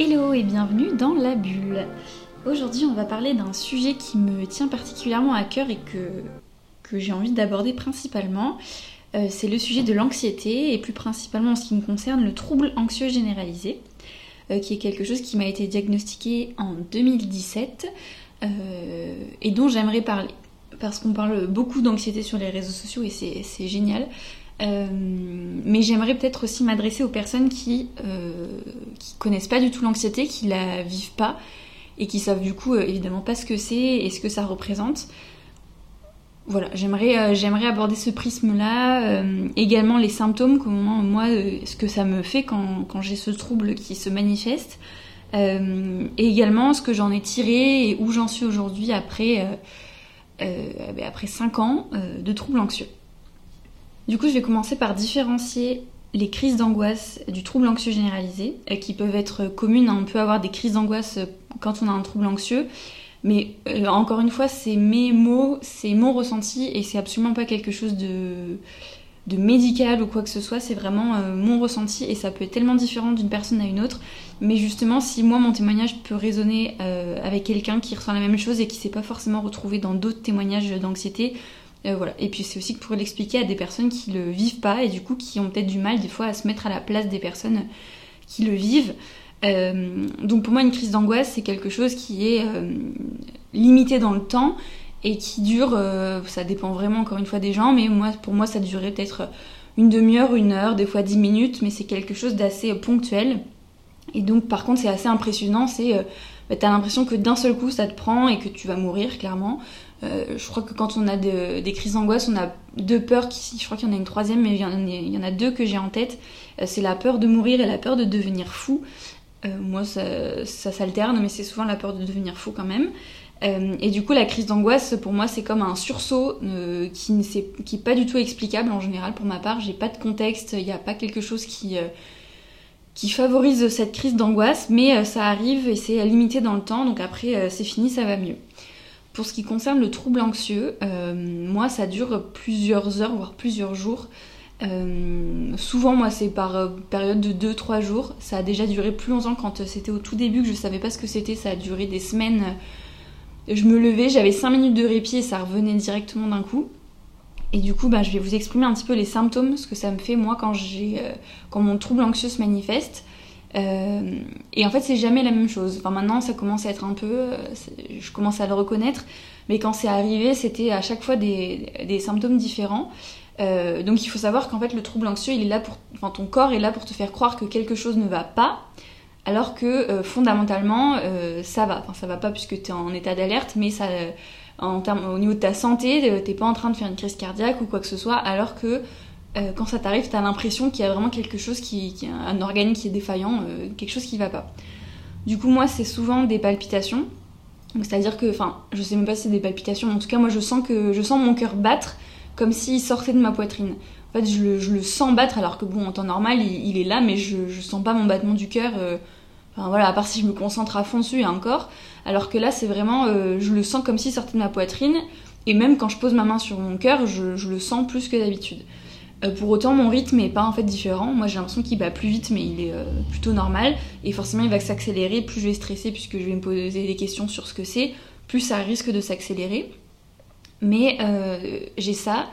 Hello et bienvenue dans la bulle. Aujourd'hui on va parler d'un sujet qui me tient particulièrement à cœur et que, que j'ai envie d'aborder principalement. Euh, c'est le sujet de l'anxiété et plus principalement en ce qui me concerne le trouble anxieux généralisé, euh, qui est quelque chose qui m'a été diagnostiqué en 2017 euh, et dont j'aimerais parler. Parce qu'on parle beaucoup d'anxiété sur les réseaux sociaux et c'est génial. Euh, mais j'aimerais peut-être aussi m'adresser aux personnes qui, euh, qui connaissent pas du tout l'anxiété, qui la vivent pas et qui savent du coup euh, évidemment pas ce que c'est et ce que ça représente. Voilà, j'aimerais j'aimerais aborder ce prisme-là, également les symptômes, comment moi ce que ça me fait quand, quand j'ai ce trouble qui se manifeste, et également ce que j'en ai tiré et où j'en suis aujourd'hui après ben, après 5 ans de troubles anxieux. Du coup, je vais commencer par différencier les crises d'angoisse du trouble anxieux généralisé, euh, qui peuvent être communes. On peut avoir des crises d'angoisse euh, quand on a un trouble anxieux, mais euh, encore une fois, c'est mes mots, c'est mon ressenti, et c'est absolument pas quelque chose de, de médical ou quoi que ce soit, c'est vraiment mon ressenti, et ça peut être tellement différent d'une personne à une autre. Mais justement, si moi, mon témoignage peut résonner avec quelqu'un qui ressent la même chose et qui s'est pas forcément retrouvé dans d'autres témoignages d'anxiété, euh, voilà. Et puis c'est aussi pour l'expliquer à des personnes qui le vivent pas et du coup qui ont peut-être du mal des fois à se mettre à la place des personnes qui le vivent. Euh, donc pour moi une crise d'angoisse c'est quelque chose qui est euh, limité dans le temps et qui dure, ça dépend vraiment encore une fois des gens, mais pour moi ça durait peut-être une demi-heure, une heure, des fois dix minutes, mais c'est quelque chose d'assez ponctuel. Et donc par contre c'est assez impressionnant, c'est bah, t'as l'impression que d'un seul coup ça te prend et que tu vas mourir clairement. Euh, je crois que quand on a des crises d'angoisse, on a deux peurs. Qui, je crois qu'il y en a une troisième, mais il y en a, deux que j'ai en tête. Euh, c'est la peur de mourir et la peur de devenir fou. Euh, moi, ça, s'alterne, mais c'est souvent la peur de devenir fou quand même. et du coup, la crise d'angoisse, pour moi, c'est comme un sursaut qui n'est pas du tout explicable en général pour ma part. J'ai pas de contexte, il n'y a pas quelque chose qui, qui favorise cette crise d'angoisse, mais ça arrive et c'est limité dans le temps, donc après c'est fini, ça va mieux. Pour ce qui concerne le trouble anxieux, euh, moi ça dure plusieurs heures, voire plusieurs jours. Euh, souvent, moi, c'est par euh, période de 2-3 jours. Ça a déjà duré plus longtemps quand c'était au tout début que je savais pas ce que c'était. Ça a duré des semaines. Je me levais, j'avais 5 minutes de répit et ça revenait directement d'un coup. Et du coup, bah, je vais vous exprimer un petit peu les symptômes, ce que ça me fait moi quand mon trouble anxieux se manifeste. Euh, et en fait, c'est jamais la même chose. Enfin, maintenant, ça commence à être un peu. Euh, je commence à le reconnaître. Mais quand c'est arrivé, c'était à chaque fois des, des symptômes différents. Euh, donc, il faut savoir qu'en fait, le trouble anxieux, il est là pour. Enfin, ton corps est là pour te faire croire que quelque chose ne va pas. Alors que fondamentalement, ça va. Enfin, ça va pas puisque tu es en état d'alerte, mais ça. En termes, au niveau de ta santé, t'es pas en train de faire une crise cardiaque ou quoi que ce soit, alors que euh, quand ça t'arrive, t'as l'impression qu'il y a vraiment quelque chose qui, qui un organe qui est défaillant, euh, quelque chose qui va pas. Du coup, moi, c'est souvent des palpitations. C'est-à-dire que, enfin, je sais même pas si c'est des palpitations, mais en tout cas, moi, je sens que je sens mon cœur battre comme s'il sortait de ma poitrine. En fait, je le, sens battre, alors que bon, en temps normal, il, est là, mais je, je sens pas mon battement du cœur. Euh, enfin voilà, à part si je me concentre à fond dessus et encore. Alors que là, c'est vraiment, je le sens comme s'il sortait de ma poitrine. Et même quand je pose ma main sur mon cœur, je, je le sens plus que d'habitude. Euh, pour autant, mon rythme est pas en fait différent. Moi, j'ai l'impression qu'il bat plus vite, mais il est euh, plutôt normal. Et forcément, il va s'accélérer. Plus je vais stresser, puisque je vais me poser des questions sur ce que c'est, plus ça risque de s'accélérer. Mais euh, j'ai ça.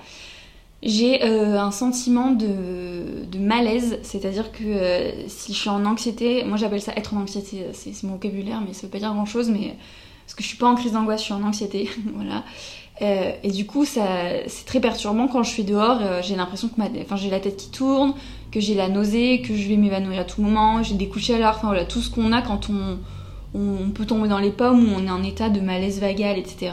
J'ai un sentiment de, de malaise, c'est-à-dire que si je suis en anxiété, moi j'appelle ça être en anxiété, c'est mon vocabulaire, mais ça veut pas dire grand-chose, mais parce que je suis pas en crise d'angoisse, je suis en anxiété, voilà. Euh, et du coup, ça, c'est très perturbant quand je suis dehors. Euh, j'ai l'impression que ma, enfin, j'ai la tête qui tourne, que j'ai la nausée, que je vais m'évanouir à tout moment. J'ai des coups de chaleur. Enfin voilà, tout ce qu'on a quand on, on, peut tomber dans les pommes ou on est en état de malaise vagal, etc.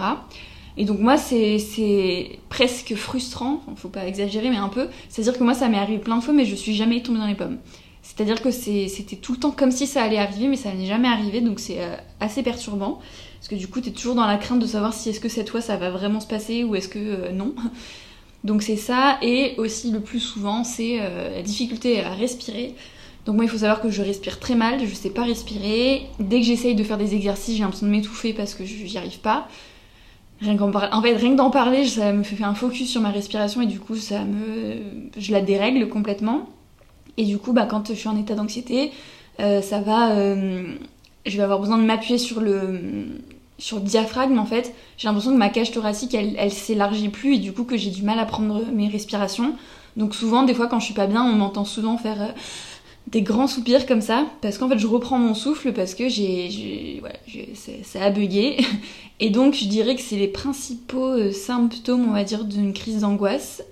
Et donc moi, c'est, c'est presque frustrant. Enfin, faut pas exagérer, mais un peu. C'est-à-dire que moi, ça m'est arrivé plein de fois, mais je suis jamais tombée dans les pommes. C'est-à-dire que c'était tout le temps comme si ça allait arriver, mais ça n'est jamais arrivé, donc c'est euh, assez perturbant. Parce que du coup, tu es toujours dans la crainte de savoir si est-ce que cette fois ça va vraiment se passer ou est-ce que euh, non. Donc c'est ça, et aussi le plus souvent, c'est euh, la difficulté à respirer. Donc moi, il faut savoir que je respire très mal, je sais pas respirer. Dès que j'essaye de faire des exercices, j'ai l'impression de m'étouffer parce que j'y arrive pas. Rien En fait, rien que d'en parler, ça me fait un focus sur ma respiration et du coup, ça me... je la dérègle complètement. Et du coup, bah, quand je suis en état d'anxiété, ça va, je vais avoir besoin de m'appuyer sur le sur le diaphragme en fait. J'ai l'impression que ma cage thoracique elle, elle s'élargit plus et du coup que j'ai du mal à prendre mes respirations. Donc souvent, des fois quand je suis pas bien, on m'entend souvent faire des grands soupirs comme ça, parce qu'en fait je reprends mon souffle parce que j'ai, voilà, ça a bugué. Et donc je dirais que c'est les principaux euh, symptômes, on va dire, d'une crise d'angoisse.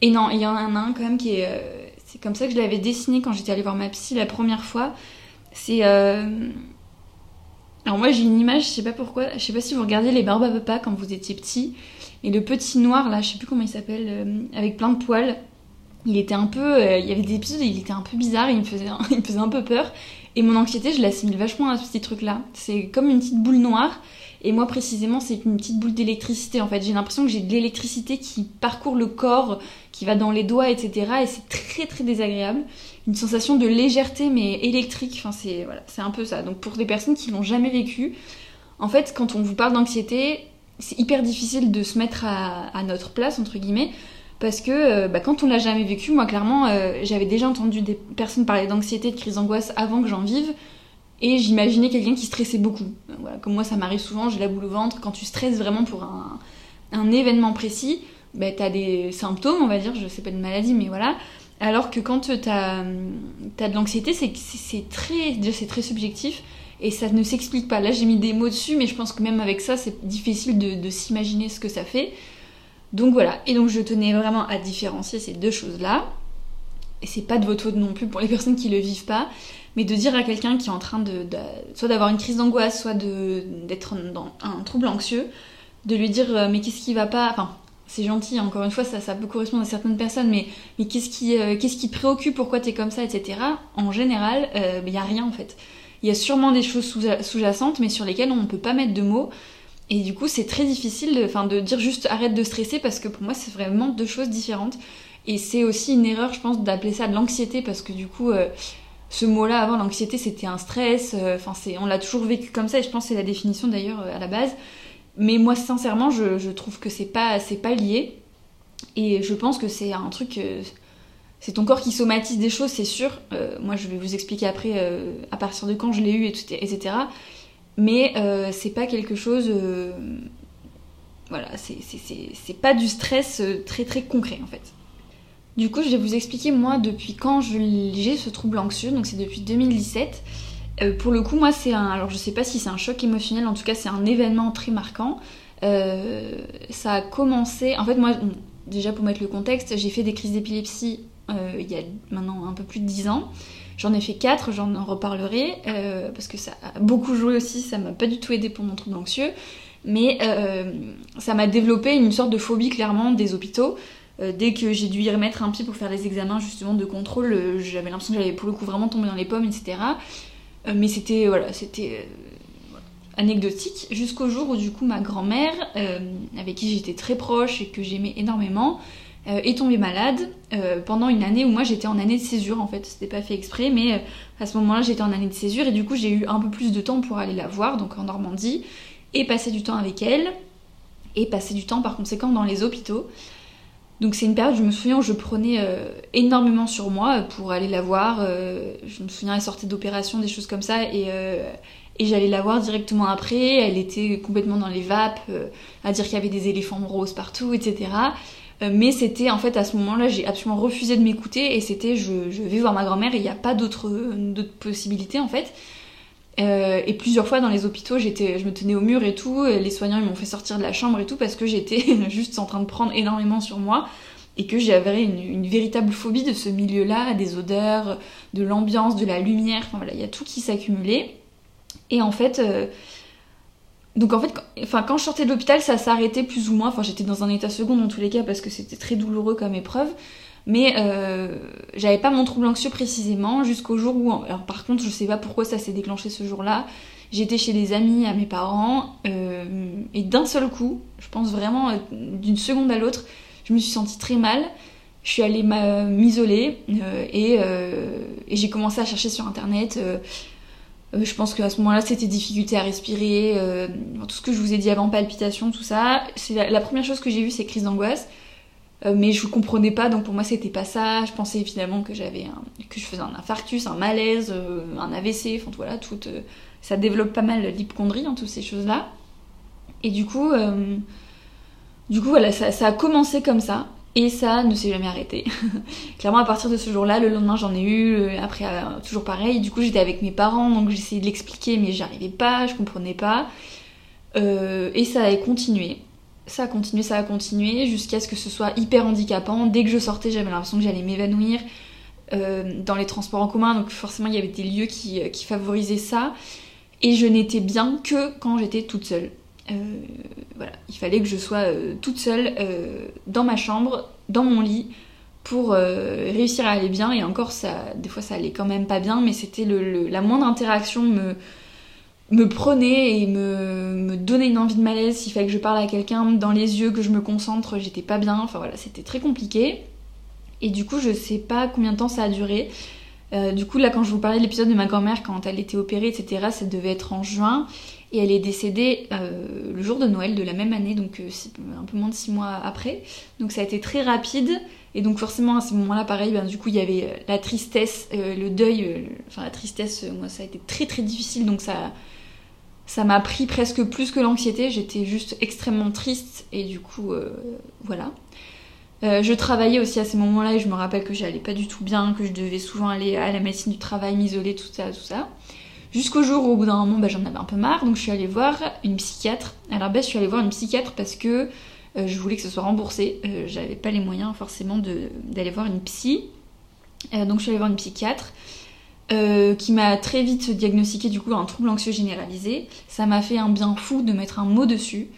Et non, il y en a un quand même qui est... Euh, c'est comme ça que je l'avais dessiné quand j'étais allée voir ma psy la première fois. C'est... Euh, alors moi j'ai une image, je sais pas pourquoi, je sais pas si vous regardez les Barbes quand vous étiez petit, et le petit noir là, je sais plus comment il s'appelle, avec plein de poils, il était un peu. Euh, il y avait des épisodes il était un peu bizarre, il me faisait, il me faisait un peu peur. Et mon anxiété, je l'assimile vachement à ce petit truc-là. C'est comme une petite boule noire. Et moi, précisément, c'est une petite boule d'électricité. En fait, j'ai l'impression que j'ai de l'électricité qui parcourt le corps, qui va dans les doigts, etc. Et c'est très, très désagréable. Une sensation de légèreté, mais électrique. Enfin, c'est voilà, c'est un peu ça. Donc, pour des personnes qui l'ont jamais vécu, en fait, quand on vous parle d'anxiété, c'est hyper difficile de se mettre à, notre place, entre guillemets, parce que euh, bah, quand on l'a jamais vécu, moi clairement, euh, j'avais déjà entendu des personnes parler d'anxiété, de crise d'angoisse avant que j'en vive, et j'imaginais quelqu'un qui stressait beaucoup. Voilà, comme moi, ça m'arrive souvent, j'ai la boule au ventre. Quand tu stresses vraiment pour un, événement précis, bah, tu as des symptômes, on va dire, je sais pas de maladie, mais voilà. Alors que quand tu as, de l'anxiété, c'est très, très subjectif et ça ne s'explique pas. Là, j'ai mis des mots dessus, mais je pense que même avec ça, c'est difficile de, de s'imaginer ce que ça fait. Donc voilà, et donc je tenais vraiment à différencier ces deux choses-là. Et c'est pas de votre faute non plus pour les personnes qui le vivent pas, mais de dire à quelqu'un qui est en train de, soit d'avoir une crise d'angoisse, soit d'être dans un trouble anxieux, de lui dire euh, mais qu'est-ce qui va pas, enfin c'est gentil, encore une fois ça, ça peut correspondre à certaines personnes, mais, mais qu'est-ce qui, euh, qu'est-ce qui préoccupe, pourquoi t'es comme ça, etc. En général, il euh, n'y a rien en fait. Il y a sûrement des choses sous-jacentes, mais sur lesquelles on ne peut pas mettre de mots. Et du coup, c'est très difficile de, de dire juste arrête de stresser parce que pour moi, c'est vraiment deux choses différentes. Et c'est aussi une erreur, je pense, d'appeler ça de l'anxiété parce que du coup, ce mot-là, avant, l'anxiété, c'était un stress. Euh, enfin, c'est, on l'a toujours vécu comme ça et je pense que c'est la définition d'ailleurs euh, à la base. Mais moi, sincèrement, je, trouve que c'est pas, c'est pas lié. Et je pense que c'est un truc. c'est ton corps qui somatise des choses, c'est sûr. moi, je vais vous expliquer après à partir de quand je l'ai eu, etc mais euh, c'est pas quelque chose. Euh, voilà, c'est pas du stress euh, très très concret en fait. Du coup, je vais vous expliquer moi depuis quand j'ai ce trouble anxieux, donc c'est depuis 2017. pour le coup, moi, c'est un. Alors, je sais pas si c'est un choc émotionnel, en tout cas, c'est un événement très marquant. ça a commencé. En fait, moi, déjà pour mettre le contexte, j'ai fait des crises d'épilepsie il y a maintenant un peu plus de 10 ans. J'en ai fait 4, j'en reparlerai, euh, parce que ça a beaucoup joué aussi, ça m'a pas du tout aidé pour mon trouble anxieux, mais euh, ça m'a développé une sorte de phobie clairement des hôpitaux. Euh, dès que j'ai dû y remettre un pied pour faire les examens justement de contrôle, j'avais l'impression que j'allais pour le coup vraiment tomber dans les pommes, etc. mais c'était voilà, c'était anecdotique jusqu'au jour où du coup ma grand-mère, avec qui j'étais très proche et que j'aimais énormément, euh, est tombée malade euh, pendant une année où moi j'étais en année de césure en fait, c'était pas fait exprès, mais euh, à ce moment-là j'étais en année de césure et du coup j'ai eu un peu plus de temps pour aller la voir, donc en Normandie, et passer du temps avec elle, et passer du temps par conséquent dans les hôpitaux. Donc c'est une période, je me souviens, où je prenais énormément sur moi pour aller la voir. je me souviens, elle sortait d'opération, des choses comme ça, et, j'allais la voir directement après. Elle était complètement dans les vapes, à dire qu'il y avait des éléphants roses partout, etc. Euh, mais c'était en fait à ce moment-là, j'ai absolument refusé de m'écouter et c'était je, vais voir ma grand-mère il n'y a pas d'autre possibilité en fait. Euh, et plusieurs fois dans les hôpitaux, j'étais, je me tenais au mur et tout. Les soignants ils m'ont fait sortir de la chambre et tout parce que j'étais juste en train de prendre énormément sur moi et que j'avais une, une, véritable phobie de ce milieu-là, des odeurs, de l'ambiance, de la lumière. Enfin voilà, il y a tout qui s'accumulait. Et en fait, euh, donc en fait, quand, enfin, quand je sortais de l'hôpital, ça s'arrêtait plus ou moins. Enfin, j'étais dans un état second dans tous les cas parce que c'était très douloureux comme épreuve. Mais euh, j'avais pas mon trouble anxieux précisément jusqu'au jour où. Alors par contre, je sais pas pourquoi ça s'est déclenché ce jour-là. J'étais chez des amis à mes parents euh, et d'un seul coup, je pense vraiment euh, d'une seconde à l'autre, je me suis sentie très mal. Je suis allée m'isoler et, j'ai commencé à chercher sur internet je pense qu'à ce moment-là, c'était difficulté à respirer, tout ce que je vous ai dit avant, palpitations, tout ça. C'est la, première chose que j'ai vue, c'est crise d'angoisse. Mais je comprenais pas, donc pour moi c'était pas ça. Je pensais finalement que j'avais que je faisais un infarctus, un malaise, un AVC, enfin voilà, tout, ça développe pas mal l'hypochondrie, hein, toutes ces choses-là. Et du coup, du coup voilà, ça, a commencé comme ça. Et ça ne s'est jamais arrêté. Clairement, à partir de ce jour-là, le lendemain, j'en ai eu. Après, euh, toujours pareil. Du coup, j'étais avec mes parents, donc j'essayais de l'expliquer, mais j'arrivais pas, je comprenais pas. Euh, et ça a continué. Ça a continué, ça a continué, jusqu'à ce que ce soit hyper handicapant. Dès que je sortais, j'avais l'impression que j'allais m'évanouir euh, dans les transports en commun. Donc forcément, il y avait des lieux qui, qui favorisaient ça. Et je n'étais bien que quand j'étais toute seule. Euh, voilà, il fallait que je sois euh, toute seule euh, dans ma chambre, dans mon lit, pour réussir à aller bien. Et encore, ça, des fois, ça allait quand même pas bien, mais c'était la moindre interaction me, me prenait et me, me donnait une envie de malaise. Il fallait que je parle à quelqu'un dans les yeux, que je me concentre, j'étais pas bien. Enfin voilà, c'était très compliqué. Et du coup, je sais pas combien de temps ça a duré. du coup, là, quand je vous parlais de l'épisode de ma grand-mère, quand elle était opérée, etc., ça devait être en juin et elle est décédée euh, le jour de Noël de la même année, donc euh, un peu moins de six mois après. Donc ça a été très rapide, et donc forcément à ce moment-là, pareil, ben, du coup il y avait euh, la tristesse, le deuil, enfin la tristesse, moi ça a été très très difficile, donc ça ça m'a pris presque plus que l'anxiété, j'étais juste extrêmement triste, et du coup voilà. je travaillais aussi à ces moments-là et je me rappelle que j'allais pas du tout bien, que je devais souvent aller à la médecine du travail, m'isoler, tout ça, tout ça. Jusqu'au jour où au bout d'un moment bah, j'en avais un peu marre, donc je suis allée voir une psychiatre. Alors bah, je suis allée voir une psychiatre parce que euh, je voulais que ce soit remboursé. Euh, j'avais pas les moyens forcément d'aller voir une psy. Euh, donc je suis allée voir une psychiatre qui m'a très vite diagnostiqué du coup un trouble anxieux généralisé. Ça m'a fait un bien fou de mettre un mot dessus.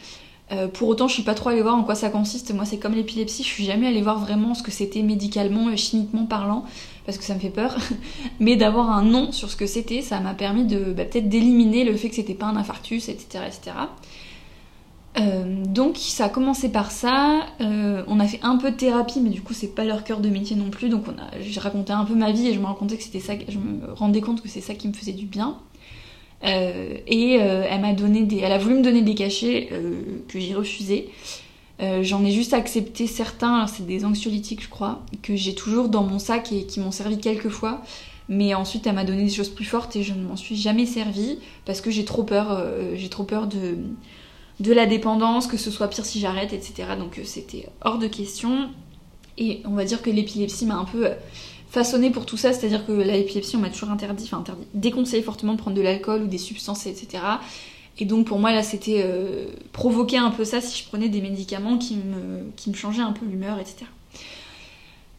pour autant, je suis pas trop allée voir en quoi ça consiste. Moi, c'est comme l'épilepsie, je suis jamais allée voir vraiment ce que c'était médicalement, chimiquement parlant parce que ça me fait peur, mais d'avoir un nom sur ce que c'était, ça m'a permis de bah, peut-être d'éliminer le fait que c'était pas un infarctus, etc. etc. Euh, donc ça a commencé par ça, euh, on a fait un peu de thérapie, mais du coup c'est pas leur cœur de métier non plus, donc j'ai raconté un peu ma vie et je me rendais que c'était ça, je me rendais compte que c'est ça qui me faisait du bien. Euh, et elle elle a voulu me donner des cachets que j'ai refusés. J'en ai juste accepté certains, c'est des anxiolytiques je crois, que j'ai toujours dans mon sac et qui m'ont servi quelques fois. Mais ensuite elle m'a donné des choses plus fortes et je ne m'en suis jamais servi parce que j'ai trop peur, j'ai trop peur de, de la dépendance, que ce soit pire si j'arrête, etc. Donc euh, c'était hors de question. Et on va dire que l'épilepsie m'a un peu façonné pour tout ça, c'est-à-dire que l'épilepsie on m'a toujours interdit, enfin interdit, déconseillé fortement de prendre de l'alcool ou des substances, etc. Et donc pour moi là c'était euh, provoquer un peu ça si je prenais des médicaments qui me, changeaient un peu l'humeur, etc.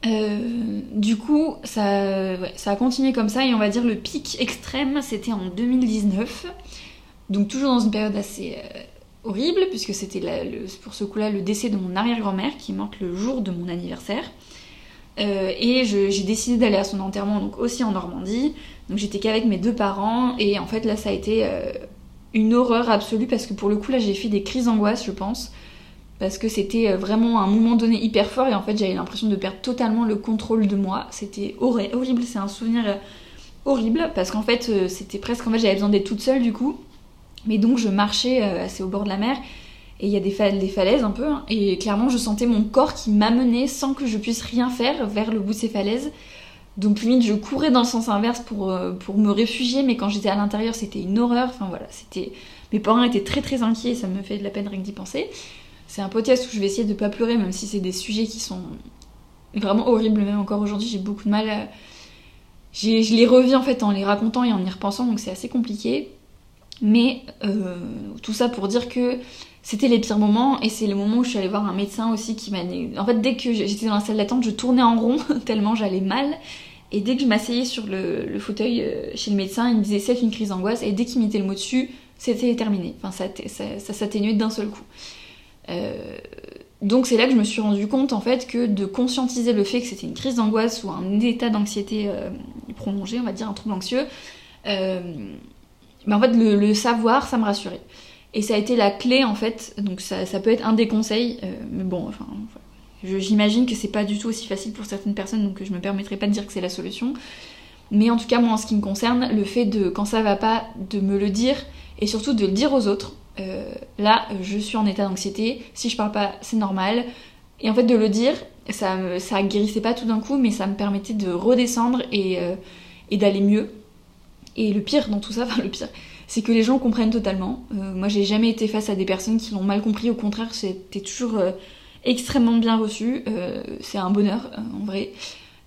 Euh, du coup ça, a continué comme ça et on va dire le pic extrême c'était en 2019. Donc toujours dans une période assez euh, horrible puisque c'était pour ce coup-là le décès de mon arrière-grand-mère qui manque le jour de mon anniversaire. et j'ai décidé d'aller à son enterrement donc aussi en Normandie. Donc j'étais qu'avec mes deux parents et en fait là ça a été une horreur absolue parce que pour le coup là j'ai fait des crises d'angoisse je pense parce que c'était euh, vraiment un moment donné hyper fort et en fait j'avais l'impression de perdre totalement le contrôle de moi c'était horrible c'est un souvenir euh, horrible parce qu'en fait euh, c'était presque en fait j'avais besoin d'être toute seule du coup mais donc je marchais assez au bord de la mer et il y a des, falaises un peu hein, et clairement je sentais mon corps qui m'amenait sans que je puisse rien faire vers le bout de ces falaises donc limite je courais dans le sens inverse pour, euh, me réfugier, mais quand j'étais à l'intérieur c'était une horreur. Enfin voilà, c'était. Mes parents étaient très très inquiets, ça me fait de la peine rien que d'y penser. C'est un podcast où je vais essayer de pas pleurer, même si c'est des sujets qui sont vraiment horribles, même encore aujourd'hui j'ai beaucoup de mal à... Je les revis en fait en les racontant et en y repensant, donc c'est assez compliqué. Mais euh, tout ça pour dire que c'était les pires moments et c'est le moment où je suis allée voir un médecin aussi qui m'a... En fait dès que j'étais dans la salle d'attente je tournais en rond tellement j'allais mal et dès que je m'asseyais sur le, fauteuil euh, chez le médecin, il me disait c'est une crise d'angoisse. Et dès qu'il mettait le mot dessus, c'était terminé. Enfin, ça, s'atténuait d'un seul coup. Euh, donc c'est là que je me suis rendu compte en fait que de conscientiser le fait que c'était une crise d'angoisse ou un état d'anxiété euh, prolongé, on va dire un trouble anxieux, euh, ben, en fait le, savoir ça me rassurait. Et ça a été la clé en fait, donc ça, peut être un des conseils, mais bon, enfin J'imagine que c'est pas du tout aussi facile pour certaines personnes, donc je me permettrai pas de dire que c'est la solution. Mais en tout cas, moi, en ce qui me concerne, le fait de, quand ça va pas, de me le dire et surtout de le dire aux autres. Euh, là, je suis en état d'anxiété. Si je parle pas, c'est normal. Et en fait, de le dire, ça, ça guérissait pas tout d'un coup, mais ça me permettait de redescendre et, euh, et d'aller mieux. Et le pire dans tout ça, enfin le pire, c'est que les gens comprennent totalement. Euh, moi, j'ai jamais été face à des personnes qui l'ont mal compris. Au contraire, c'était toujours euh, extrêmement bien reçu. c'est un bonheur, en vrai.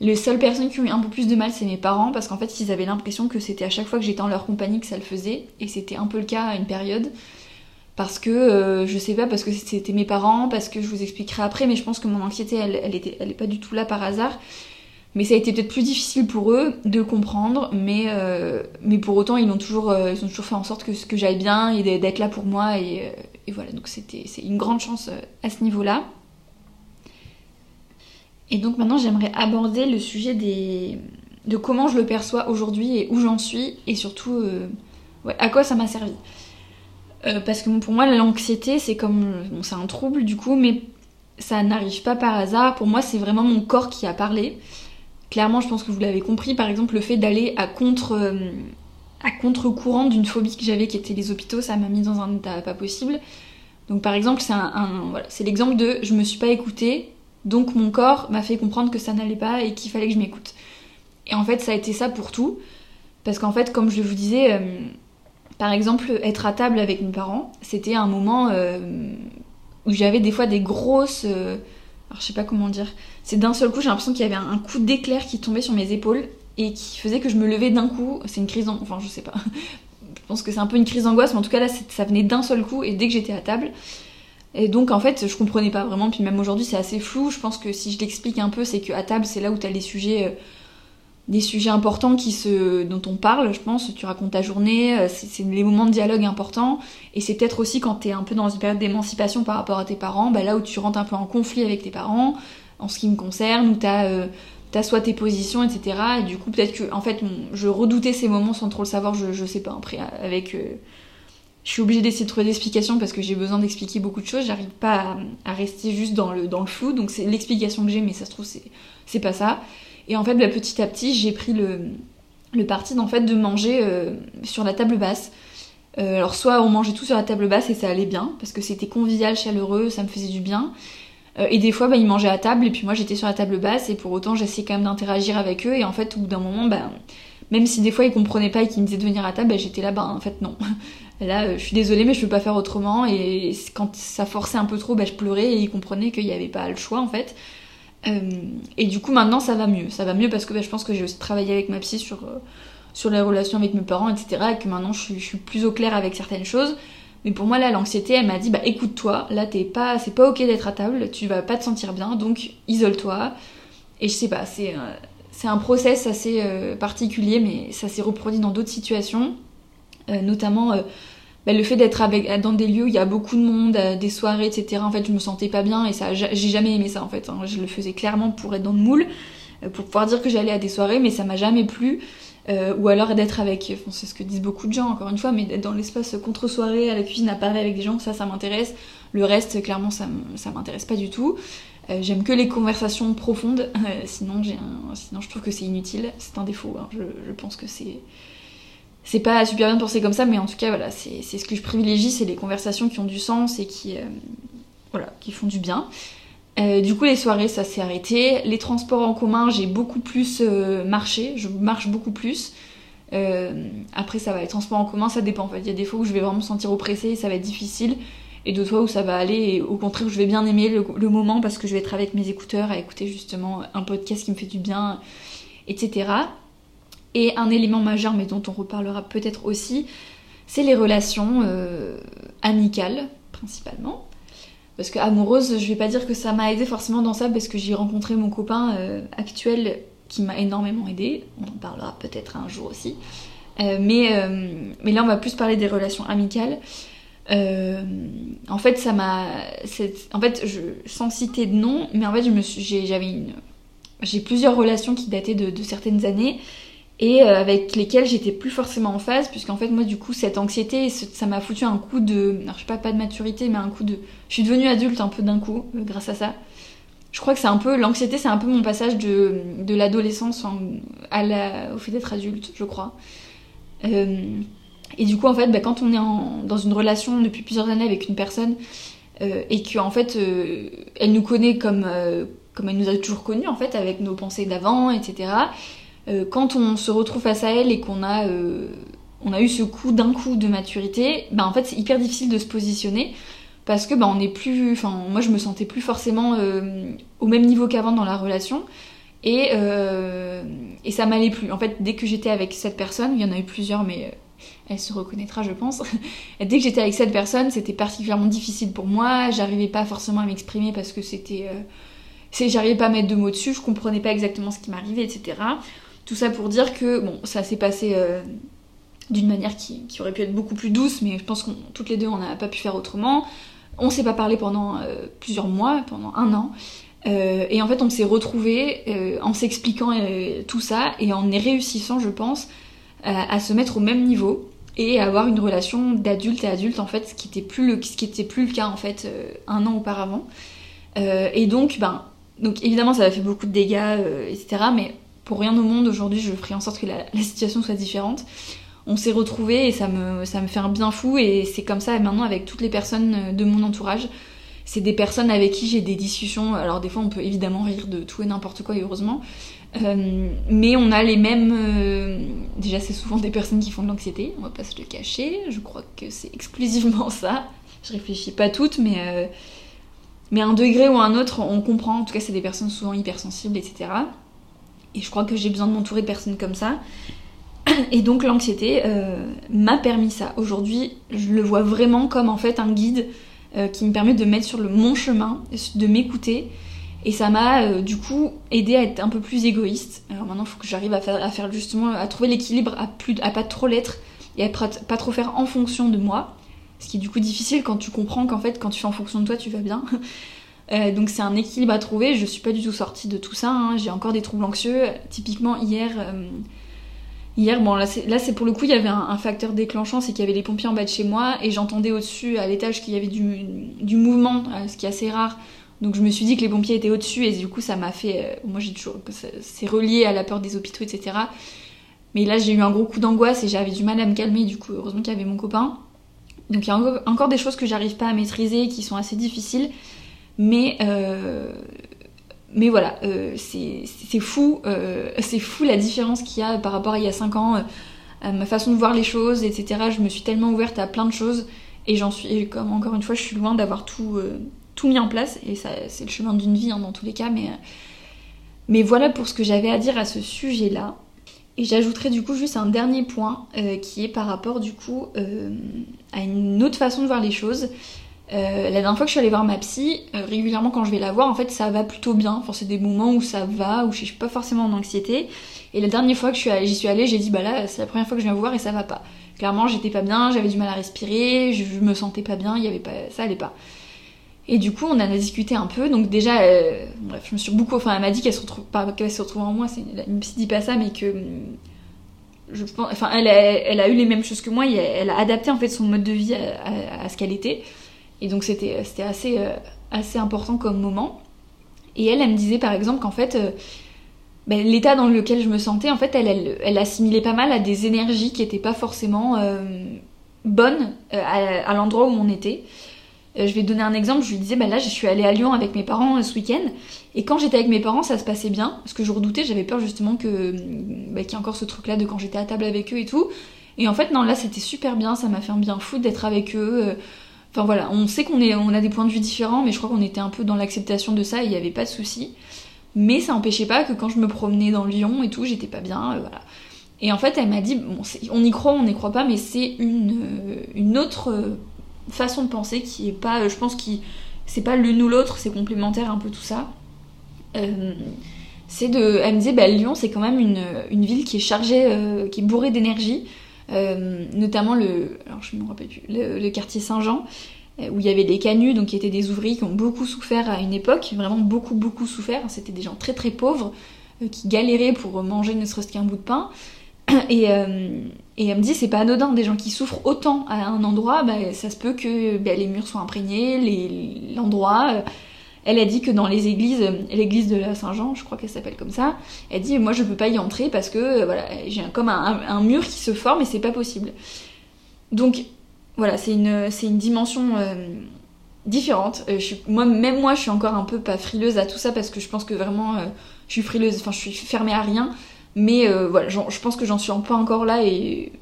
Les seules personnes qui ont eu un peu plus de mal, c'est mes parents, parce qu'en fait, ils avaient l'impression que c'était à chaque fois que j'étais en leur compagnie que ça le faisait, et c'était un peu le cas à une période. Parce que, euh, je sais pas, parce que c'était mes parents, parce que je vous expliquerai après, mais je pense que mon anxiété, elle, elle, était, elle est pas du tout là par hasard. Mais ça a été peut-être plus difficile pour eux de comprendre, mais, euh, mais pour autant, ils ont, toujours, euh, ils ont toujours fait en sorte que, que j'aille bien et d'être là pour moi, et, et voilà, donc c'était c'est une grande chance à ce niveau-là. Et donc maintenant, j'aimerais aborder le sujet des... de comment je le perçois aujourd'hui et où j'en suis, et surtout à quoi ça m'a servi. Euh, parce que pour moi, l'anxiété, c'est comme. Bon, c'est un trouble du coup, mais ça n'arrive pas par hasard. Pour moi, c'est vraiment mon corps qui a parlé. Clairement, je pense que vous l'avez compris. Par exemple, le fait d'aller à contre. Euh, à contre-courant d'une phobie que j'avais qui était les hôpitaux, ça m'a mis dans un état pas possible. Donc par exemple, c'est un, voilà, l'exemple de je me suis pas écoutée, donc mon corps m'a fait comprendre que ça n'allait pas et qu'il fallait que je m'écoute. Et en fait, ça a été ça pour tout, parce qu'en fait, comme je vous disais, euh, par exemple, être à table avec mes parents, c'était un moment euh, où j'avais des fois des grosses. Alors je sais pas comment dire. C'est d'un seul coup, j'ai l'impression qu'il y avait un coup d'éclair qui tombait sur mes épaules et qui faisait que je me levais d'un coup. C'est une crise. Enfin, je sais pas. je pense que c'est un peu une crise d'angoisse, mais en tout cas là, ça venait d'un seul coup et dès que j'étais à table. Et donc en fait, je comprenais pas vraiment. Puis même aujourd'hui, c'est assez flou. Je pense que si je l'explique un peu, c'est qu'à table, c'est là où tu as les sujets. Euh, des sujets importants qui se, dont on parle, je pense. Tu racontes ta journée, euh, c'est les moments de dialogue importants. Et c'est peut-être aussi quand tu es un peu dans une période d'émancipation par rapport à tes parents, bah là où tu rentres un peu en conflit avec tes parents, en ce qui me concerne, où tu as, euh, soit tes positions, etc. Et du coup, peut-être que, en fait, je redoutais ces moments sans trop le savoir, je, je sais pas. Après, avec. Euh, je suis obligée d'essayer de trouver des explications parce que j'ai besoin d'expliquer beaucoup de choses. J'arrive pas à, rester juste dans le, dans le flou. Donc c'est l'explication que j'ai, mais ça se trouve, c'est pas ça. Et en fait, bah, petit à petit, j'ai pris le, parti fait, de manger euh, sur la table basse. Euh, alors soit on mangeait tout sur la table basse et ça allait bien, parce que c'était convivial, chaleureux, ça me faisait du bien. Euh, et des fois, bah, ils mangeaient à table et puis moi j'étais sur la table basse et pour autant j'essayais quand même d'interagir avec eux. Et en fait, au bout d'un moment, bah, même si des fois ils comprenaient pas et qu'ils me disaient de venir à table, j'étais là, bah en fait non. Là, je suis désolée, mais je peux pas faire autrement. Et quand ça forçait un peu trop, je pleurais et ils comprenaient qu'il n'y avait pas le choix en fait. Euh, et du coup, maintenant, ça va mieux. Ça va mieux parce que bah, je pense que j'ai aussi travaillé avec ma psy sur, euh, sur les relations avec mes parents, etc. Et que maintenant, je suis, plus au clair avec certaines choses. Mais pour moi, là, l'anxiété, elle m'a dit, bah écoute-toi, là, t'es pas, c'est pas ok d'être à table, tu vas pas te sentir bien, donc isole-toi. Et je sais pas, c'est, euh, c'est un process assez particulier, mais ça s'est reproduit dans d'autres situations, notamment bah, le fait d'être avec dans des lieux où il y a beaucoup de monde, euh, des soirées, etc. En fait, je me sentais pas bien et ça, j'ai jamais aimé ça en fait. Hein. Je le faisais clairement pour être dans le moule, euh, pour pouvoir dire que j'allais à des soirées, mais ça m'a jamais plu. Euh, ou alors d'être avec, enfin, c'est ce que disent beaucoup de gens encore une fois, mais d'être dans l'espace contre-soirée, à la cuisine, à parler avec des gens, ça, ça m'intéresse. Le reste, clairement, ça, m'intéresse pas du tout. J'aime que les conversations profondes, sinon, j'ai sinon je trouve que c'est inutile. C'est un défaut. Hein. Je pense que c'est c'est pas super bien de penser comme ça, mais en tout cas, voilà, c'est ce que je privilégie, c'est les conversations qui ont du sens et qui, euh, voilà, qui font du bien. Euh, du coup, les soirées, ça s'est arrêté. Les transports en commun, j'ai beaucoup plus euh, marché, je marche beaucoup plus. après, ça va, les transports en commun, ça dépend. En fait. Il y a des fois où je vais vraiment me sentir oppressée, ça va être difficile. Et d'autres fois où ça va aller, et au contraire, où je vais bien aimer le, moment parce que je vais être avec mes écouteurs à écouter justement un podcast qui me fait du bien, etc. Et un élément majeur, mais dont on reparlera peut-être aussi, c'est les relations euh, amicales, principalement. Parce que amoureuse, je vais pas dire que ça m'a aidé forcément dans ça, parce que j'ai rencontré mon copain euh, actuel qui m'a énormément aidé. On en parlera peut-être un jour aussi. Euh, mais, là, on va plus parler des relations amicales. en fait, ça m'a. En fait, sans citer de nom, mais en fait, j'avais une. J'ai plusieurs relations qui dataient de, de certaines années et euh, avec lesquels j'étais plus forcément en phase, puisqu'en fait, moi, du coup, cette anxiété, ça m'a foutu un coup de. Alors, je sais pas, pas de maturité, mais un coup de. Je suis devenue adulte un peu d'un coup, euh, grâce à ça. Je crois que c'est un peu. L'anxiété, c'est un peu mon passage de, de l'adolescence au fait d'être adulte, je crois. Euh, et du coup, en fait, bah, quand on est dans une relation depuis plusieurs années avec une personne, et qu'en en fait, elle nous connaît comme, comme elle nous a toujours connus, en fait, avec nos pensées d'avant, etc. quand on se retrouve face à elle et qu'on a, on a eu ce coup d'un coup de maturité, ben en fait, c'est hyper difficile de se positionner parce que ben, on est plus moi je me sentais plus forcément au même niveau qu'avant dans la relation et, euh, et ça m'allait plus. En fait, dès que j'étais avec cette personne, il y en a eu plusieurs, mais euh, elle se reconnaîtra, je pense. dès que j'étais avec cette personne, c'était particulièrement difficile pour moi. J'arrivais pas forcément à m'exprimer parce que c'était. Euh, j'arrivais pas à mettre de mots dessus, je comprenais pas exactement ce qui m'arrivait, etc. Tout ça pour dire que, bon, ça s'est passé euh, d'une manière qui, qui, aurait pu être beaucoup plus douce, mais je pense que toutes les deux, on n'a pas pu faire autrement. On s'est pas parlé pendant euh, plusieurs mois, pendant un an. Euh, et en fait, on s'est retrouvés en s'expliquant tout ça et en réussissant, je pense, à se mettre au même niveau et à avoir une relation d'adulte à adulte en fait, ce qui était plus le, plus le cas en fait un an auparavant. et donc, ben, donc évidemment, ça a fait beaucoup de dégâts, etc. Mais pour rien au monde aujourd'hui, je ferai en sorte que la, situation soit différente. On s'est retrouvés et ça me, ça me fait un bien fou et c'est comme ça maintenant avec toutes les personnes de mon entourage c'est des personnes avec qui j'ai des discussions. Alors des fois, on peut évidemment rire de tout et n'importe quoi, heureusement. Euh, mais on a les mêmes. Euh, déjà, c'est souvent des personnes qui font de l'anxiété. On va pas se le cacher. Je crois que c'est exclusivement ça. Je réfléchis pas toutes, mais euh, mais un degré ou un autre, on comprend. En tout cas, c'est des personnes souvent hypersensibles, etc. Et je crois que j'ai besoin de m'entourer de personnes comme ça. Et donc l'anxiété m'a permis ça. Aujourd'hui, je le vois vraiment comme en fait un guide euh, qui me permet de mettre sur le mon chemin, de m'écouter. Et ça m'a euh, du coup aidé à être un peu plus égoïste. Alors maintenant, il faut que j'arrive à justement, à trouver l'équilibre, à, plus, à pas trop l'être et à pas trop faire en fonction de moi. Ce qui est du coup difficile quand tu comprends qu'en fait, quand tu fais en fonction de toi, tu vas bien. Euh, donc c'est un équilibre à trouver. Je suis pas du tout sortie de tout ça. Hein. J'ai encore des troubles anxieux. Typiquement hier, Hier, bon, là c'est pour le coup, il y avait un, facteur déclenchant, c'est qu'il y avait les pompiers en bas de chez moi et j'entendais au-dessus, à l'étage, qu'il y avait du, mouvement, euh, ce qui est assez rare. Donc je me suis dit que les pompiers étaient au-dessus et du coup ça m'a fait. Euh, moi j'ai toujours. C'est relié à la peur des hôpitaux, etc. Mais là j'ai eu un gros coup d'angoisse et j'avais du mal à me calmer, du coup heureusement qu'il y avait mon copain. Donc il y a encore, des choses que j'arrive pas à maîtriser qui sont assez difficiles. Mais euh, mais voilà, euh, c'est fou, euh, c'est fou la différence qu'il y a par rapport à il y a 5 ans, euh, ma façon de voir les choses, etc. Je me suis tellement ouverte à plein de choses et j'en suis, comme encore une fois, je suis loin d'avoir tout, mis en place et c'est le chemin d'une vie hein, dans tous les cas. Mais, mais voilà pour ce que j'avais à dire à ce sujet-là. Et j'ajouterai du coup juste un dernier point qui est par rapport du coup à une autre façon de voir les choses. Euh, la dernière fois que je suis allée voir ma psy, euh, régulièrement quand je vais la voir, en fait ça va plutôt bien. Enfin, c'est des moments où ça va, où je suis pas forcément en anxiété. Et la dernière fois que j'y suis allée, j'ai dit bah là c'est la première fois que je viens vous voir et ça va pas. Clairement j'étais pas bien, j'avais du mal à respirer, je, me sentais pas bien, y avait pas, ça allait pas. Et du coup on en a discuté un peu, donc déjà, euh, bref, je me suis beaucoup, enfin elle m'a dit qu'elle se retrouve, qu'elle se retrouve en moi, c'est une psy dit pas ça, mais que hum, je pense, enfin elle, a eu les mêmes choses que moi, elle, a adapté en fait son mode de vie à ce qu'elle était. Et donc c'était assez, euh, assez important comme moment. Et elle, elle me disait par exemple qu'en fait, euh, ben, l'état dans lequel je me sentais, en fait, elle, elle, assimilait pas mal à des énergies qui n'étaient pas forcément euh, bonnes à, l'endroit où on était. je vais donner un exemple, je lui disais, ben là, je suis allée à Lyon avec mes parents ce week-end, et quand j'étais avec mes parents, ça se passait bien, parce que je redoutais, j'avais peur justement que ben, qu'il y ait encore ce truc-là de quand j'étais à table avec eux et tout. Et en fait, non, là, c'était super bien, ça m'a fait un bien fou d'être avec eux. Enfin voilà, on sait qu'on est, on a des points de vue différents, mais je crois qu'on était un peu dans l'acceptation de ça et il n'y avait pas de souci. Mais ça n'empêchait pas que quand je me promenais dans Lyon et tout, j'étais pas bien, euh, voilà. Et en fait, elle m'a dit, on y croit, on n'y croit pas, mais c'est une, euh, autre euh, façon de penser qui est pas, je pense, qui c'est pas l'une ou l'autre, c'est complémentaire un peu tout ça. c'est de, elle me disait, bah, Lyon, c'est quand même une, ville qui est chargée, qui est bourrée d'énergie. Euh, notamment le, alors je me rappelle plus, le, quartier Saint-Jean, euh, où il y avait des canuts, donc qui étaient des ouvriers qui ont beaucoup souffert à une époque, vraiment beaucoup beaucoup souffert. C'était des gens très très pauvres euh, qui galéraient pour manger ne serait-ce qu'un bout de pain. Et, et, elle me dit c'est pas anodin, des gens qui souffrent autant à un endroit, bah, ça se peut que bah, les murs soient imprégnés, l'endroit. Elle a dit que dans les églises, l'église de la Saint-Jean, je crois qu'elle s'appelle comme ça, elle dit moi je peux pas y entrer parce que euh, voilà, j'ai comme un, mur qui se forme et c'est pas possible. Donc voilà, c'est une, dimension euh, différentes. moi, même moi, je suis encore un peu pas frileuse à tout ça parce que je pense que vraiment, je suis frileuse, enfin, je suis fermée à rien. Mais voilà, je pense que j'en suis peu encore là et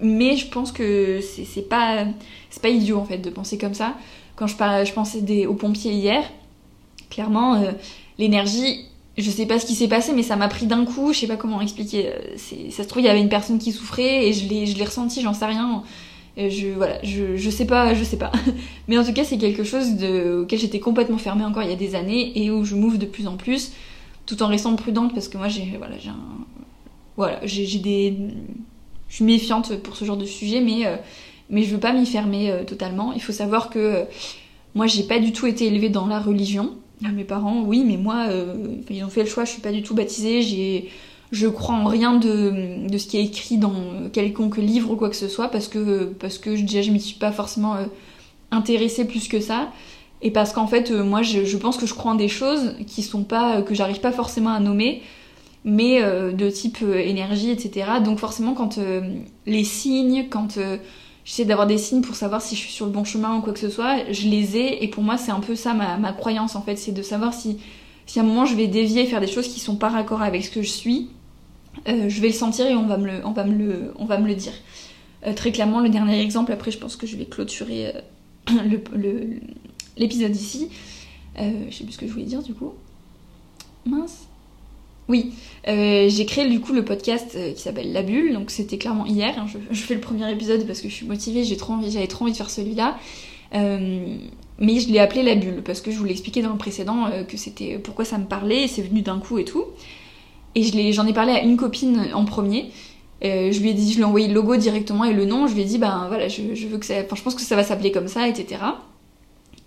mais je pense que c'est pas pas idiot en fait de penser comme ça. Quand je, je pensais des, aux pompiers hier, clairement, euh, l'énergie, je sais pas ce qui s'est passé, mais ça m'a pris d'un coup, je sais pas comment expliquer. Euh, ça se trouve, il y avait une personne qui souffrait et je l'ai ressenti, j'en sais rien. Je, voilà, je, je sais pas, je sais pas. Mais en tout cas, c'est quelque chose auquel j'étais complètement fermée encore il y a des années et où je m'ouvre de plus en plus, tout en restant prudente parce que moi, j'ai, voilà, j'ai voilà, j'ai des, je suis méfiante pour ce genre de sujet, mais euh, mais je veux pas m'y fermer euh, totalement. Il faut savoir que moi, j'ai pas du tout été élevée dans la religion. Mes parents, oui, mais moi, ils ont fait le choix. Je suis pas du tout baptisée. J'ai, je crois en rien de, de ce qui est écrit dans quelconque livre ou quoi que ce soit, parce que parce que déjà, je m'y suis pas forcément intéressée plus que ça. Et parce qu'en fait, moi, je, je, pense que je crois en des choses qui sont pas, que j'arrive pas forcément à nommer, mais euh, de type euh, énergie, etc. Donc forcément, quand euh, les signes, quand j'essaie d'avoir des signes pour savoir si je suis sur le bon chemin ou quoi que ce soit, je les ai, et pour moi, c'est un peu ça ma, croyance, en fait, c'est de savoir si, si à un moment je vais dévier et faire des choses qui sont pas raccord avec ce que je suis, je vais le sentir et on va me le, on va me le, on va me le dire. très clairement, le dernier exemple, après je pense que je vais clôturer l'épisode ici. je sais plus ce que je voulais dire du coup. Mince. Oui, euh, j'ai créé du coup le podcast euh, qui s'appelle La Bulle, donc c'était clairement hier. Hein, je, fais le premier épisode parce que je suis motivée, j'ai trop envie, j'avais trop envie de faire celui-là. Euh, mais je l'ai appelé La Bulle parce que je vous l'ai expliqué dans le précédent que c'était pourquoi ça me parlait, c'est venu d'un coup et tout. Et j'en ai, parlé à une copine en premier. je lui ai dit, je lui ai envoyé le logo directement et le nom. Je lui ai dit, ben voilà, je, veux que ça, enfin je pense que ça va s'appeler comme ça, etc.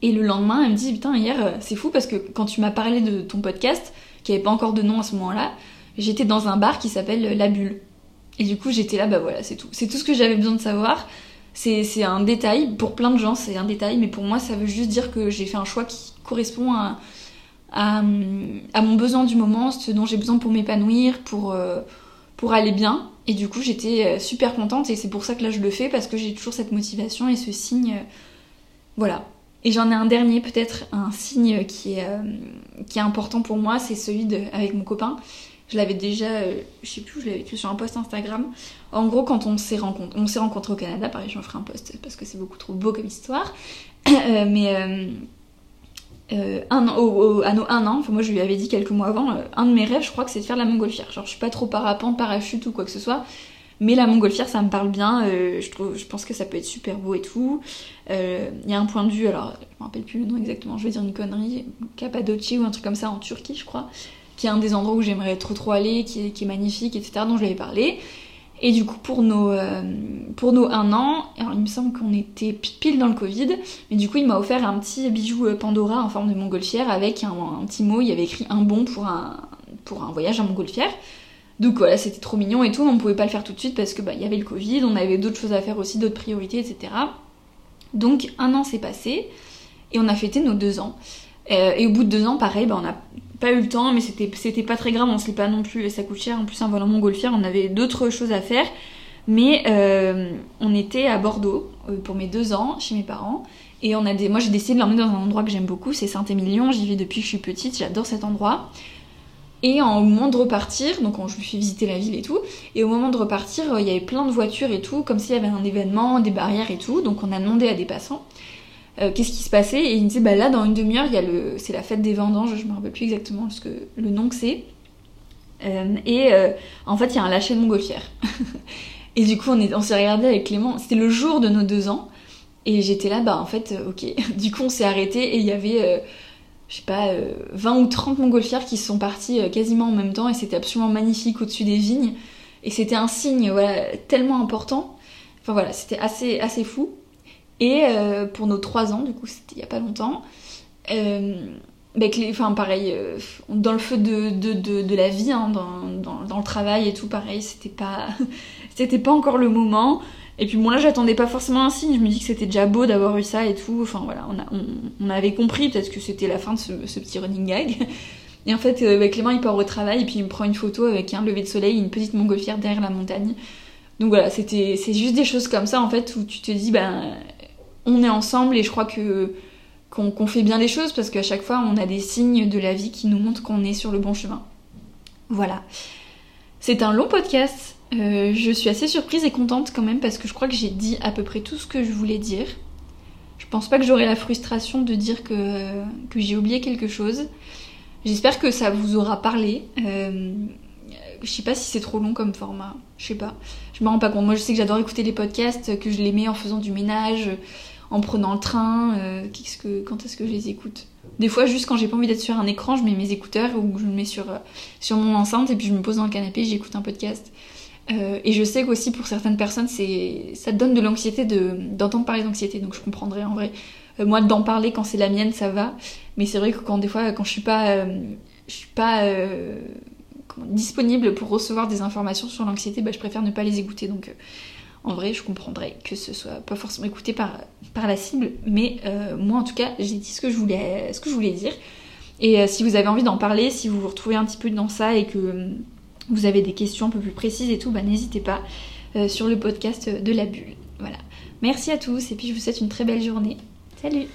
Et le lendemain, elle me dit, putain, hier, c'est fou parce que quand tu m'as parlé de ton podcast, qui avait pas encore de nom à ce moment-là, j'étais dans un bar qui s'appelle La Bulle. Et du coup, j'étais là, bah voilà, c'est tout. C'est tout ce que j'avais besoin de savoir. C'est un détail, pour plein de gens, c'est un détail, mais pour moi, ça veut juste dire que j'ai fait un choix qui correspond à, à, mon besoin du moment, ce dont j'ai besoin pour m'épanouir, pour, euh, pour aller bien. Et du coup, j'étais euh, super contente, et c'est pour ça que là, je le fais, parce que j'ai toujours cette motivation et ce signe. Euh, voilà, et j'en ai un dernier, peut-être un signe qui est, euh, qui est important pour moi, c'est celui de, avec mon copain. Je l'avais déjà, euh, je sais plus, je l'avais écrit sur un post Instagram. En gros, quand on s'est rencontrés, on s'est rencontrés au Canada, pareil, j'en ferai un post parce que c'est beaucoup trop beau comme histoire. Euh, mais un an, au, à nos un an, enfin moi je lui avais dit quelques mois avant, un de mes rêves, je crois que c'est de faire la montgolfière. Genre, je suis pas trop parapente, parachute ou quoi que ce soit. Mais la montgolfière, ça me parle bien. Euh, je, pense que ça peut être super beau et tout. Il euh, y a un point de vue, alors je me rappelle plus le nom exactement, je vais dire une connerie, Cappadoce ou un truc comme ça en Turquie, je crois, qui est un des endroits où j'aimerais trop trop aller, qui est, magnifique, etc., dont je l'avais parlé. Et du coup, pour nos, euh, pour nos un an, alors il me semble qu'on était pile dans le Covid, mais du coup, il m'a offert un petit bijou Pandora en forme de montgolfière avec un, un, petit mot, il y avait écrit un bon pour un, pour un voyage en montgolfière. Donc voilà, c'était trop mignon et tout, mais on pouvait pas le faire tout de suite parce que bah, y avait le Covid, on avait d'autres choses à faire aussi, d'autres priorités, etc. Donc un an s'est passé et on a fêté nos deux ans. Euh, et au bout de deux ans, pareil, bah, on n'a pas eu le temps, mais c'était pas très grave, on se pas non plus, ça coûte cher. En plus, un volant montgolfière, on avait d'autres choses à faire. Mais euh, on était à Bordeaux euh, pour mes deux ans, chez mes parents. Et on a des... moi j'ai décidé de l'emmener dans un endroit que j'aime beaucoup, c'est Saint-Émilion, j'y vais depuis que je suis petite, j'adore cet endroit. Et au moment de repartir, donc je lui fais visiter la ville et tout, et au moment de repartir, euh, il y avait plein de voitures et tout, comme s'il y avait un événement, des barrières et tout, donc on a demandé à des passants euh, qu'est-ce qui se passait, et ils me disaient, bah là, dans une demi-heure, il y a le... c'est la fête des vendanges, je me rappelle plus exactement ce que... le nom que c'est, euh, et en fait, il y a un lâcher de montgolfière. et du coup, on, est... on s'est regardé avec Clément, c'était le jour de nos deux ans, et j'étais là, bah en fait, ok. du coup, on s'est arrêté, et il y avait je sais pas, 20 euh, ou 30 montgolfières qui sont parties euh, quasiment en même temps et c'était absolument magnifique au-dessus des vignes. Et c'était un signe voilà, tellement important. Enfin voilà, c'était assez, assez fou. Et euh, pour nos 3 ans, du coup, c'était il y a pas longtemps, bah, enfin pareil, dans le feu de, de, de, la vie, hein, dans, dans, dans, le travail et tout, pareil, c'était pas, c'était pas encore le moment. Et puis bon là j'attendais pas forcément un signe, je me dis que c'était déjà beau d'avoir eu ça et tout. Enfin voilà, on, avait compris peut-être que c'était la fin de ce, petit running gag. Et en fait euh, bah, Clément il part au travail et puis il me prend une photo avec un lever de soleil, une petite montgolfière derrière la montagne. Donc voilà, c'était c'est juste des choses comme ça en fait où tu te dis ben on est ensemble et je crois que qu'on fait bien les choses parce qu'à chaque fois on a des signes de la vie qui nous montrent qu'on est sur le bon chemin. Voilà. C'est un long podcast. Euh, je suis assez surprise et contente quand même parce que je crois que j'ai dit à peu près tout ce que je voulais dire. Je pense pas que j'aurai la frustration de dire que, que j'ai oublié quelque chose. J'espère que ça vous aura parlé. Euh, je sais pas si c'est trop long comme format. Je sais pas. Je me rends pas compte. Moi je sais que j'adore écouter les podcasts, que je les mets en faisant du ménage, en prenant le train. Euh, que, quand est-ce que je les écoute? Des fois, juste quand j'ai pas envie d'être sur un écran, je mets mes écouteurs ou je me mets sur, sur mon enceinte et puis je me pose dans le canapé j'écoute un podcast. Euh, et je sais qu'aussi pour certaines personnes, ça donne de l'anxiété d'entendre parler d'anxiété, donc je comprendrais en vrai. Euh, moi, d'en parler quand c'est la mienne, ça va. Mais c'est vrai que quand des fois, quand je suis pas, je suis pas disponible pour recevoir des informations sur l'anxiété, bah, je préfère ne pas les écouter. Donc en vrai, je comprendrais que ce soit pas forcément écouté par, par la cible, mais euh, moi en tout cas, j'ai dit ce que je voulais, ce que je voulais dire. Et euh, si vous avez envie d'en parler, si vous vous retrouvez un petit peu dans ça et que euh, vous avez des questions un peu plus précises et tout, bah n'hésitez pas sur le podcast de la bulle. Voilà. Merci à tous et puis je vous souhaite une très belle journée. Salut